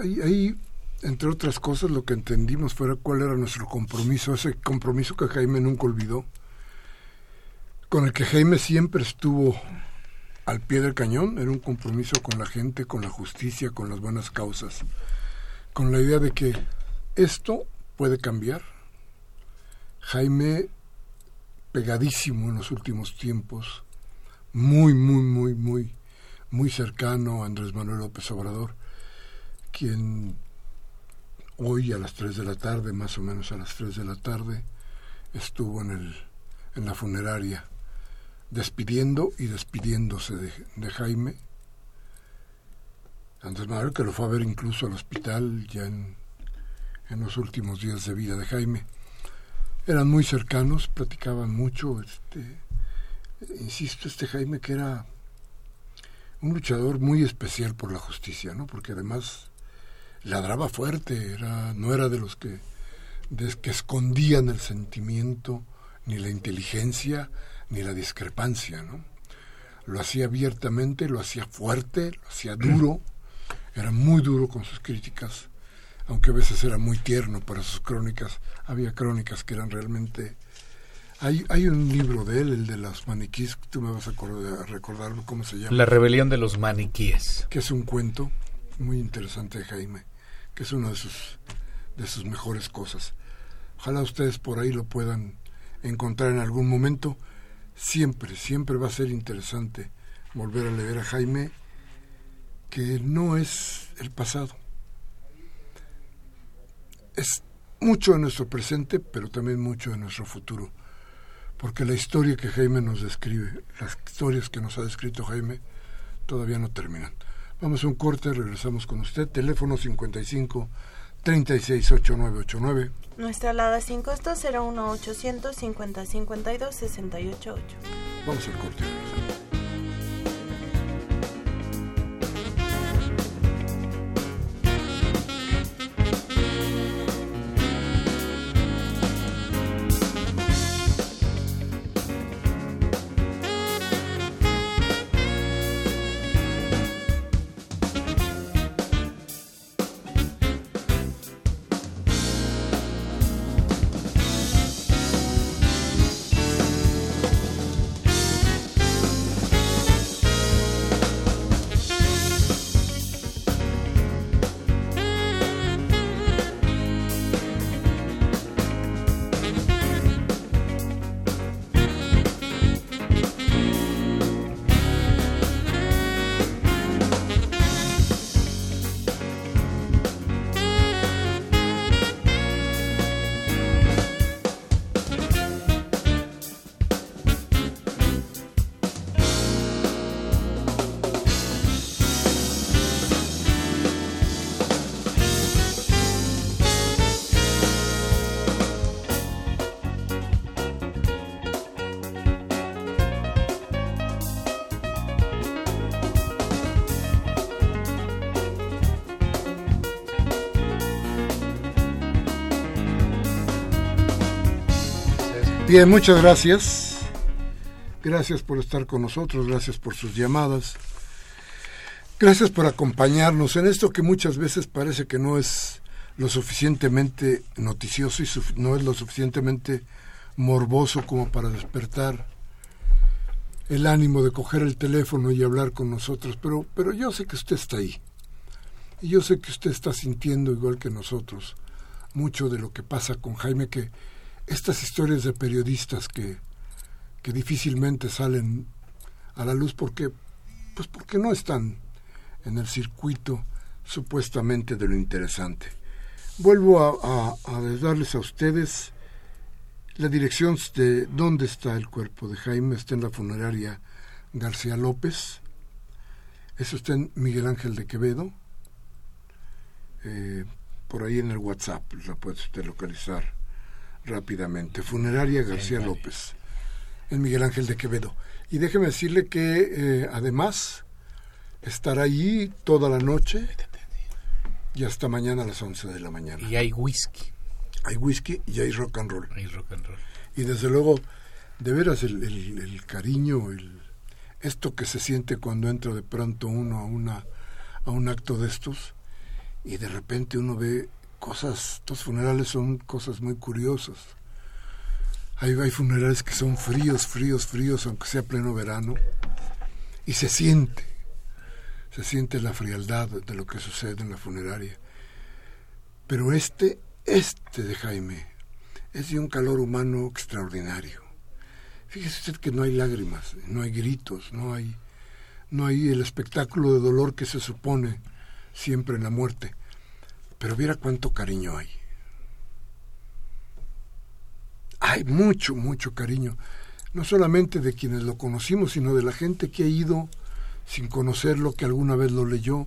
ahí, ahí entre otras cosas, lo que entendimos fue cuál era nuestro compromiso, ese compromiso que Jaime nunca olvidó, con el que Jaime siempre estuvo al pie del cañón, era un compromiso con la gente, con la justicia, con las buenas causas, con la idea de que esto puede cambiar. Jaime, pegadísimo en los últimos tiempos, muy, muy, muy, muy, muy cercano a Andrés Manuel López Obrador, quien hoy a las 3 de la tarde, más o menos a las 3 de la tarde, estuvo en, el, en la funeraria despidiendo y despidiéndose de, Jaime. Andrés Manuel, que lo fue a ver incluso al hospital ya en, en los últimos días de vida de Jaime. Eran muy cercanos, platicaban mucho. Este, insisto, este Jaime que era un luchador muy especial por la justicia, ¿no? Porque además ladraba fuerte, era, no era de los que, que escondían el sentimiento, ni la inteligencia, ni la discrepancia, ¿no? Lo hacía abiertamente, lo hacía fuerte, lo hacía duro, era muy duro con sus críticas, aunque a veces era muy tierno para sus crónicas. Había crónicas que eran realmente... Hay, hay un libro de él, el de los maniquíes, tú me vas a, a recordar cómo se llama. La rebelión de los maniquíes. Que es un cuento muy interesante de Jaime que es una de sus, de sus mejores cosas. Ojalá ustedes por ahí lo puedan encontrar en algún momento. Siempre, siempre va a ser interesante volver a leer a Jaime, que no es el pasado. Es mucho de nuestro presente, pero también mucho de nuestro futuro. Porque la historia que Jaime nos describe, las historias que nos ha descrito Jaime, todavía no terminan. Vamos a un corte, regresamos con usted. Teléfono 55 368989. Nuestra alada sin costo 01800 50 52 688. Vamos al corte. Bien, muchas gracias. Gracias por estar con nosotros, gracias por sus llamadas. Gracias por acompañarnos en esto que muchas veces parece que no es lo suficientemente noticioso y no es lo suficientemente morboso como para despertar el ánimo de coger el teléfono y hablar con nosotros, pero, pero yo sé que usted está ahí. Y yo sé que usted está sintiendo, igual que nosotros, mucho de lo que pasa con Jaime, que estas historias de periodistas que, que difícilmente salen a la luz porque, pues porque no están en el circuito supuestamente de lo interesante. Vuelvo a, darles a ustedes la dirección de dónde está el cuerpo de Jaime. Está en la funeraria García López. Eso está en Miguel Ángel de Quevedo. Eh, por ahí en el WhatsApp la puede usted localizar rápidamente. Funeraria García López, en Miguel Ángel de Quevedo. Y déjeme decirle que eh, además estará allí toda la noche y hasta mañana a las 11 de la mañana. Y hay whisky. Hay whisky y hay rock and roll. Hay rock and roll. Y desde luego, de veras, el, el, cariño, el, esto que se siente cuando entra de pronto uno a, una, a un acto de estos y de repente uno ve cosas, estos funerales son cosas muy curiosas. Hay, hay funerales que son fríos, fríos, fríos, aunque sea pleno verano, y se siente, se siente la frialdad de lo que sucede en la funeraria. Pero este, este de Jaime, es de un calor humano extraordinario. Fíjese usted que no hay lágrimas, no hay gritos, no hay, no hay el espectáculo de dolor que se supone siempre en la muerte. Pero viera cuánto cariño hay. Hay mucho, mucho cariño. No solamente de quienes lo conocimos, sino de la gente que ha ido sin conocerlo, que alguna vez lo leyó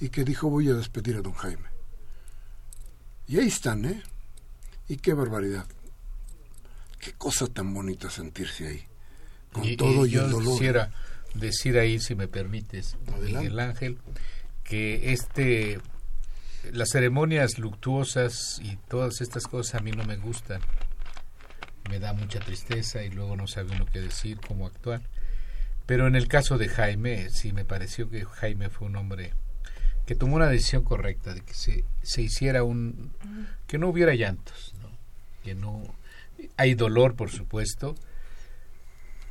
y que dijo voy a despedir a don Jaime. Y ahí están, ¿eh? Y qué barbaridad. Qué cosa tan bonita sentirse ahí. Con todo y, el dolor. Quisiera decir ahí, si me permites, Miguel Ángel, que este las ceremonias luctuosas y todas estas cosas a mí no me gustan. Me da mucha tristeza y luego no sabe uno qué decir, cómo actuar. Pero en el caso de Jaime, sí me pareció que Jaime fue un hombre que tomó una decisión correcta de que se, se hiciera un que no hubiera llantos, ¿no? que no hay dolor por supuesto,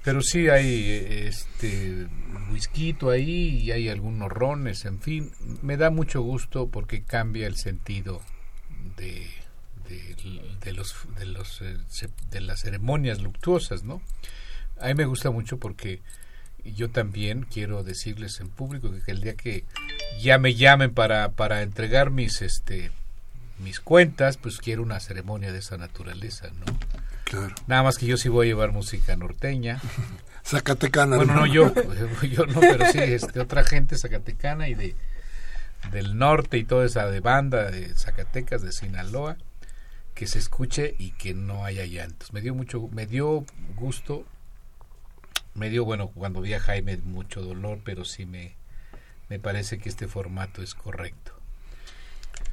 pero sí hay este whisky ahí y hay algunos rones, en fin, me da mucho gusto porque cambia el sentido de, de, los de los eh, de las ceremonias luctuosas, ¿no? A mí me gusta mucho porque yo también quiero decirles en público que el día que ya me llamen para para entregar mis este mis cuentas, pues quiero una ceremonia de esa naturaleza, ¿no? Nada más que yo sí voy a llevar música norteña. *laughs* Zacatecana. Bueno, no yo, *laughs* yo no, pero sí, este, otra gente zacatecana y de del norte y toda esa de banda de Zacatecas, de Sinaloa, que se escuche y que no haya llantos. Me dio mucho, me dio gusto, me dio, bueno, cuando vi a Jaime mucho dolor, pero sí me, me parece que este formato es correcto.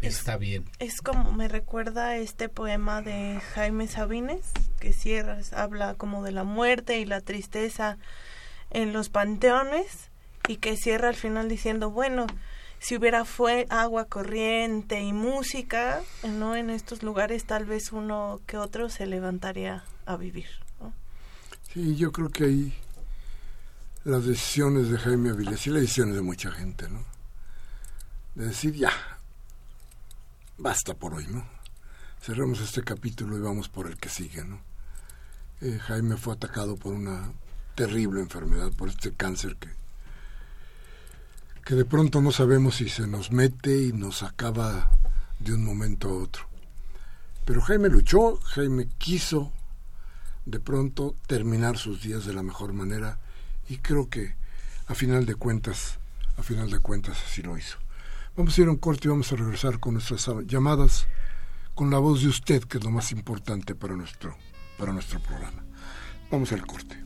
Está bien. Es como me recuerda este poema de Jaime Sabines, que cierra, habla como de la muerte y la tristeza en los panteones y que cierra al final diciendo, bueno, si hubiera fue agua corriente y música, no en estos lugares tal vez uno que otro se levantaría a vivir. Sí, yo creo que ahí las decisiones de Jaime Avilés y las decisiones de mucha gente, ¿no? De decir ya, basta por hoy, ¿no? Cerramos este capítulo y vamos por el que sigue, ¿no? Eh, Jaime fue atacado por una terrible enfermedad, por este cáncer que, que de pronto no sabemos si se nos mete y nos acaba de un momento a otro. Pero Jaime luchó, Jaime quiso de pronto terminar sus días de la mejor manera y creo que a final de cuentas, a final de cuentas así lo hizo. Vamos a ir a un corte y vamos a regresar con nuestras llamadas, con la voz de usted, que es lo más importante para nuestro, para nuestro programa. Vamos al corte.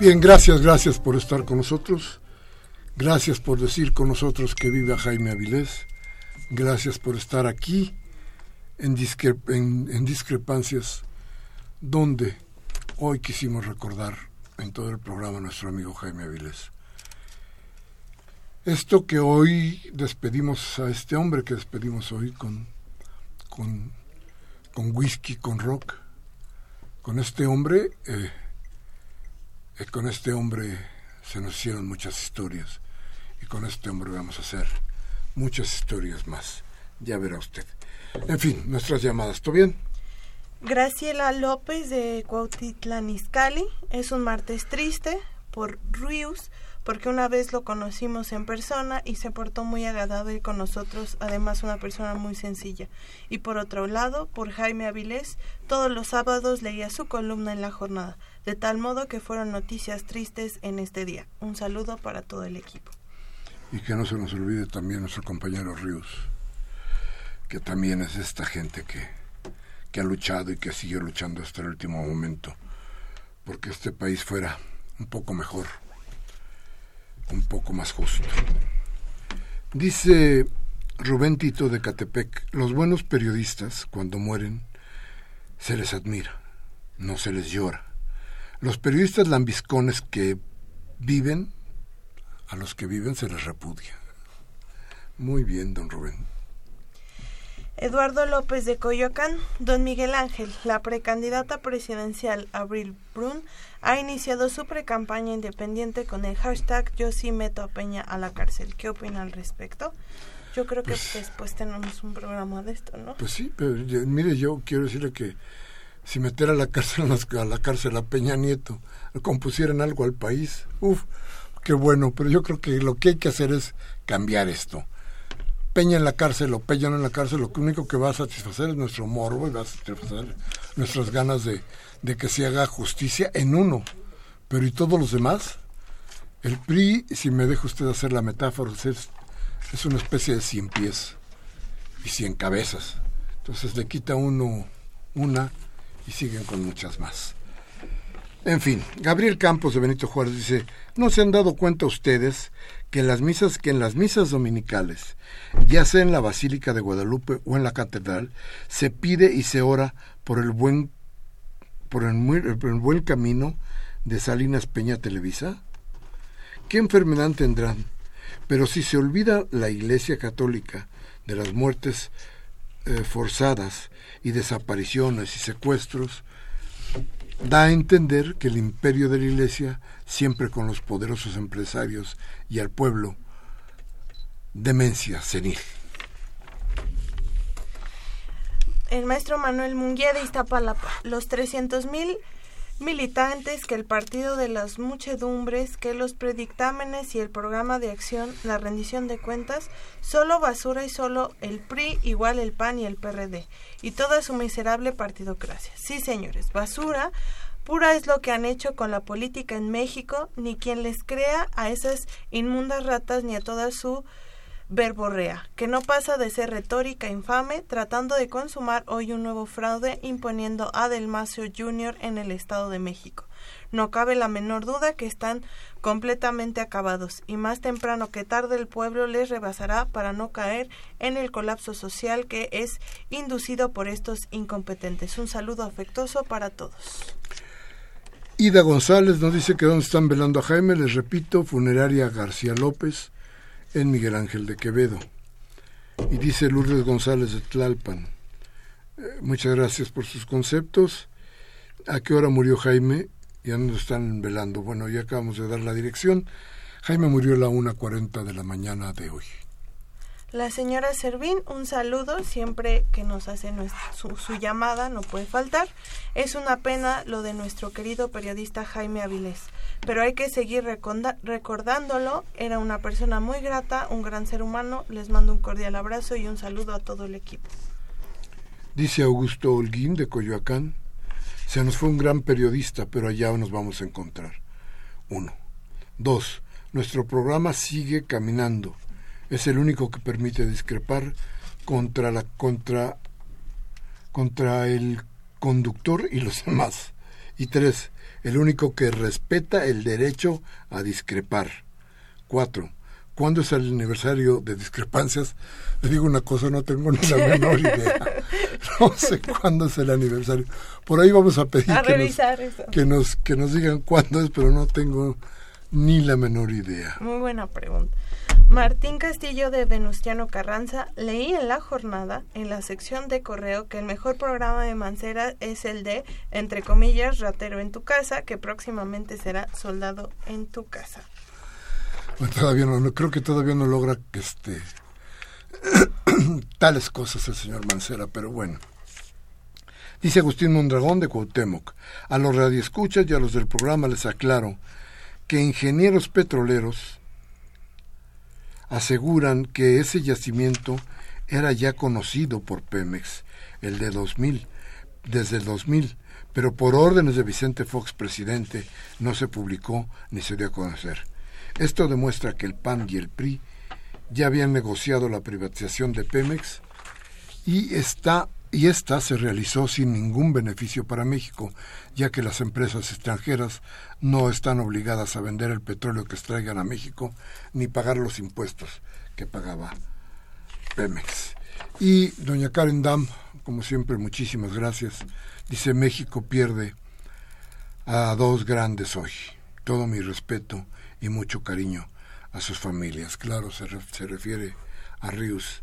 Bien, gracias, gracias por estar con nosotros. Gracias por decir con nosotros que vive Jaime Avilés. Gracias por estar aquí en, en, discrepancias donde hoy quisimos recordar en todo el programa a nuestro amigo Jaime Avilés. Esto que hoy despedimos a este hombre que despedimos hoy con, con, con whisky, con rock, con este hombre eh, con este hombre se nos hicieron muchas historias y con este hombre vamos a hacer muchas historias más. Ya verá usted. En fin, nuestras llamadas, ¿todo bien? Graciela López de Cuautitlán Izcalli. Es un martes triste por Rius porque una vez lo conocimos en persona y se portó muy agradable con nosotros, además una persona muy sencilla. Y por otro lado, por Jaime Avilés, todos los sábados leía su columna en la jornada de tal modo que fueron noticias tristes en este día. Un saludo para todo el equipo. Y que no se nos olvide también nuestro compañero Ríos, que también es esta gente que, que ha luchado y que sigue luchando hasta el último momento, porque este país fuera un poco mejor, un poco más justo. Dice Rubén Tito de Catepec, los buenos periodistas, cuando mueren, se les admira, no se les llora los periodistas lambiscones que viven, a los que viven se les repudia. Muy bien, don Rubén. Eduardo López de Coyoacán, don Miguel Ángel, la precandidata presidencial Abril Brun, ha iniciado su precampaña independiente con el hashtag Yo sí meto a Peña a la cárcel. ¿Qué opina al respecto? Yo creo que pues después tenemos un programa de esto, ¿no? Pues sí, pero mire, yo quiero decirle que si meter a la cárcel *laughs* a la cárcel a Peña Nieto compusieran algo al país, uff, qué bueno, pero yo creo que lo que hay que hacer es cambiar esto. Peña en la cárcel o Peña en la cárcel, lo único que va a satisfacer es nuestro morbo y va a satisfacer nuestras ganas de, de que se haga justicia en uno. Pero ¿y todos los demás? El PRI, si me deja usted hacer la metáfora, es, es una especie de cien pies y cien cabezas. Entonces le quita uno una y siguen con muchas más. En fin, Gabriel Campos de Benito Juárez dice, ¿no se han dado cuenta ustedes que en las misas, que en las misas dominicales, ya sea en la Basílica de Guadalupe o en la catedral, se pide y se ora por el buen por el, buen camino de Salinas Peña Televisa? ¿Qué enfermedad tendrán? Pero si se olvida la Iglesia Católica de las muertes eh, forzadas y desapariciones y secuestros, da a entender que el imperio de la Iglesia, siempre con los poderosos empresarios y al pueblo, demencia senil. El maestro Manuel Munguía de Iztapalapa, los 300.000 militantes que el Partido de las Muchedumbres, que los predictámenes y el programa de acción, la rendición de cuentas, solo basura y solo el PRI igual el PAN y el PRD, y toda su miserable partidocracia. Sí, señores, basura pura es lo que han hecho con la política en México, ni quien les crea a esas inmundas ratas ni a toda su verborrea, que no pasa de ser retórica infame, tratando de consumar hoy un nuevo fraude imponiendo a Del Macio Jr. en el Estado de México. No cabe la menor duda que están completamente acabados y más temprano que tarde el pueblo les rebasará para no caer en el colapso social que es inducido por estos incompetentes. Un saludo afectuoso para todos. Ida González nos dice que dónde están velando a Jaime, les repito, funeraria García López, en Miguel Ángel de Quevedo. Y dice Lourdes González de Tlalpan. Eh, muchas gracias por sus conceptos. ¿A qué hora murió Jaime? Ya nos están velando. Bueno, ya acabamos de dar la dirección. Jaime murió a la 1.40 de la mañana de hoy. La señora Servín, un saludo siempre que nos hace su, su, llamada, no puede faltar. Es una pena lo de nuestro querido periodista Jaime Avilés, pero hay que seguir recordándolo. Era una persona muy grata, un gran ser humano. Les mando un cordial abrazo y un saludo a todo el equipo. Dice Augusto Holguín de Coyoacán, se nos fue un gran periodista, pero allá nos vamos a encontrar. Uno. Dos. Nuestro programa sigue caminando es el único que permite discrepar contra la contra contra el conductor y los *laughs* demás Y tres, el único que respeta el derecho a discrepar. Cuatro, ¿cuándo es el aniversario de discrepancias? Le digo una cosa, no tengo ni la menor *laughs* idea. No sé cuándo es el aniversario. Por ahí vamos a pedir que, nos, que nos digan cuándo es, pero no tengo ni la menor idea. Muy buena pregunta. Martín Castillo de Venustiano Carranza, leí en la jornada, en la sección de correo, que el mejor programa de Mancera es el de, entre comillas, ratero en tu casa, que próximamente será soldado en tu casa. todavía no, creo que todavía no logra que este *clears throat* tales cosas el señor Mancera, pero bueno. Dice Agustín Mondragón de Cuauhtémoc, a los radioescuchas y a los del programa les aclaro que ingenieros petroleros aseguran que ese yacimiento era ya conocido por Pemex, el de 2000, desde el 2000, pero por órdenes de Vicente Fox, presidente, no se publicó ni se dio a conocer. Esto demuestra que el PAN y el PRI ya habían negociado la privatización de Pemex y está y esta se realizó sin ningún beneficio para México, ya que las empresas extranjeras no están obligadas a vender el petróleo que extraigan a México ni pagar los impuestos que pagaba Pemex. Y doña Karen Dam, como siempre, muchísimas gracias. Dice México pierde a dos grandes hoy. Todo mi respeto y mucho cariño a sus familias. Claro, se, se refiere a Ríos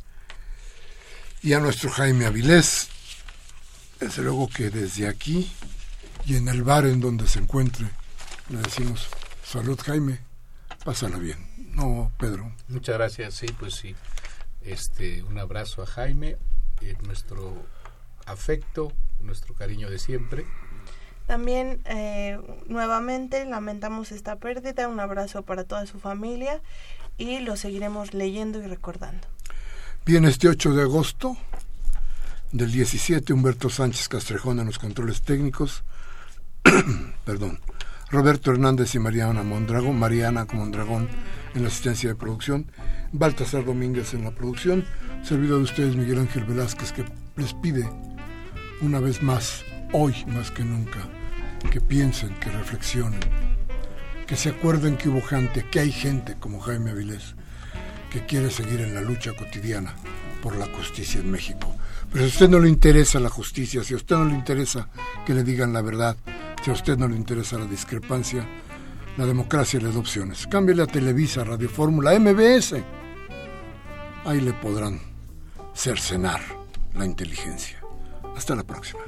y a nuestro Jaime Avilés. Desde luego que desde aquí y en el bar en donde se encuentre le decimos salud Jaime, pásala bien. No, Pedro. Muchas gracias, sí, pues sí. Este, un abrazo a Jaime, eh, nuestro afecto, nuestro cariño de siempre. También eh, nuevamente lamentamos esta pérdida, un abrazo para toda su familia y lo seguiremos leyendo y recordando. Bien, este 8 de agosto del 17, Humberto Sánchez Castrejón en los controles técnicos, *clears throat* perdón, Roberto Hernández y Mariana Mondragón, Mariana Mondragón en la asistencia de producción, Baltasar Domínguez en la producción, servido de ustedes Miguel Ángel Velázquez que les pide una vez más, hoy más que nunca, que piensen, que reflexionen, que se acuerden que hubo gente, que hay gente como Jaime Avilés, que quiere seguir en la lucha cotidiana por la justicia en México. Pero si a usted no le interesa la justicia, si a usted no le interesa que le digan la verdad, si a usted no le interesa la discrepancia, la democracia le da opciones. Cámbiale a Televisa, Radio Fórmula, MBS. Ahí le podrán cercenar la inteligencia. Hasta la próxima.